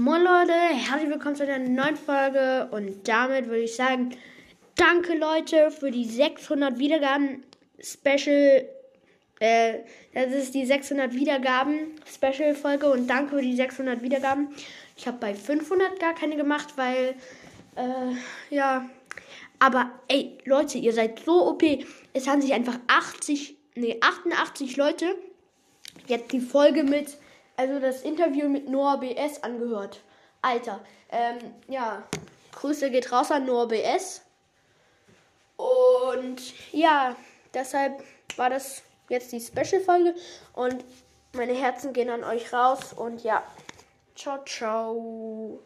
Moin Leute, herzlich willkommen zu einer neuen Folge. Und damit würde ich sagen, danke Leute für die 600 Wiedergaben Special, äh, das ist die 600 Wiedergaben Special Folge. Und danke für die 600 Wiedergaben. Ich habe bei 500 gar keine gemacht, weil, äh, ja, aber ey Leute, ihr seid so OP, es haben sich einfach 80, nee 88 Leute jetzt die Folge mit also das Interview mit Noah BS angehört. Alter, ähm, ja, Grüße geht raus an Noah BS. Und ja, deshalb war das jetzt die Special-Folge und meine Herzen gehen an euch raus und ja, ciao, ciao.